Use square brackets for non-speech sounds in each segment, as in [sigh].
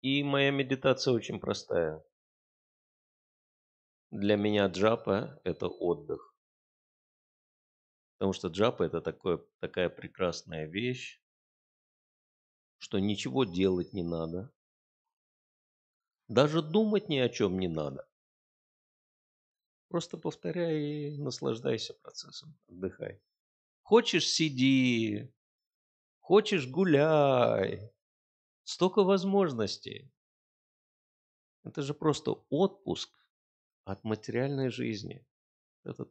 И моя медитация очень простая. Для меня джапа – это отдых. Потому что джапа – это такое, такая прекрасная вещь, что ничего делать не надо. Даже думать ни о чем не надо. Просто повторяй и наслаждайся процессом, отдыхай. Хочешь – сиди, хочешь – гуляй. Столько возможностей. Это же просто отпуск от материальной жизни. Это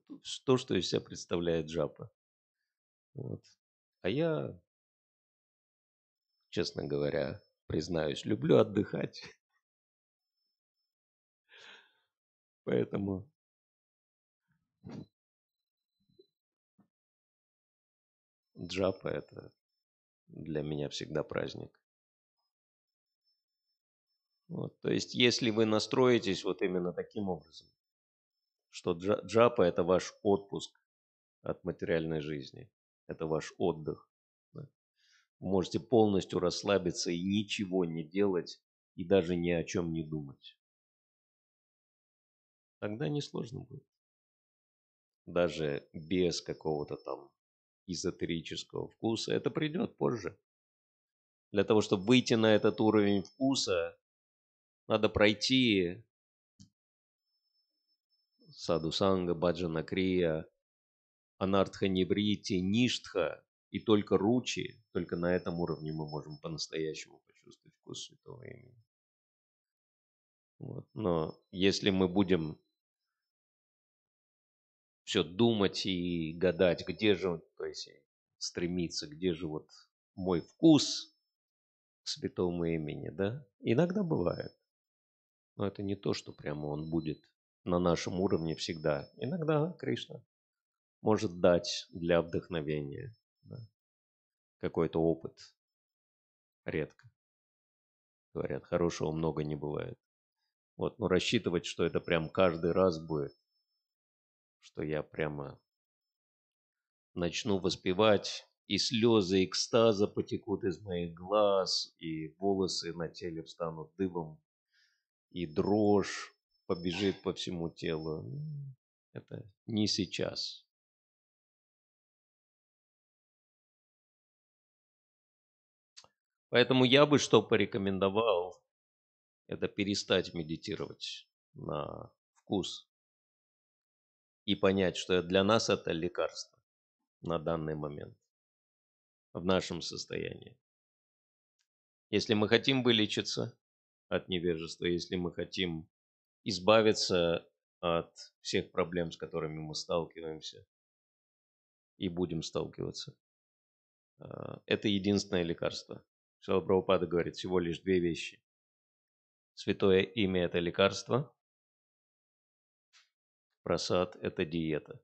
то, что из себя представляет джапа. Вот. А я, честно говоря, признаюсь, люблю отдыхать. [laughs] Поэтому джапа это для меня всегда праздник. Вот, то есть, если вы настроитесь вот именно таким образом, что джапа – это ваш отпуск от материальной жизни, это ваш отдых. Да? Вы можете полностью расслабиться и ничего не делать, и даже ни о чем не думать. Тогда несложно будет. Даже без какого-то там эзотерического вкуса. Это придет позже. Для того, чтобы выйти на этот уровень вкуса, надо пройти Саду Санга, Баджана Крия, Анартха Неврити, Ништха и только Ручи, только на этом уровне мы можем по-настоящему почувствовать вкус святого имени. Вот. Но если мы будем все думать и гадать, где же, то есть стремиться, где же вот мой вкус к святому имени, да, иногда бывает. Но это не то, что прямо он будет на нашем уровне всегда. Иногда Кришна может дать для вдохновения да, какой-то опыт. Редко. Говорят, хорошего много не бывает. Вот, но рассчитывать, что это прям каждый раз будет, что я прямо начну воспевать, и слезы экстаза потекут из моих глаз, и волосы на теле встанут дыбом, и дрожь побежит по всему телу. Это не сейчас. Поэтому я бы что порекомендовал, это перестать медитировать на вкус и понять, что для нас это лекарство на данный момент в нашем состоянии. Если мы хотим вылечиться от невежества, если мы хотим избавиться от всех проблем, с которыми мы сталкиваемся и будем сталкиваться. А, это единственное лекарство. Шила Прабхупада говорит всего лишь две вещи. Святое имя – это лекарство, просад – это диета.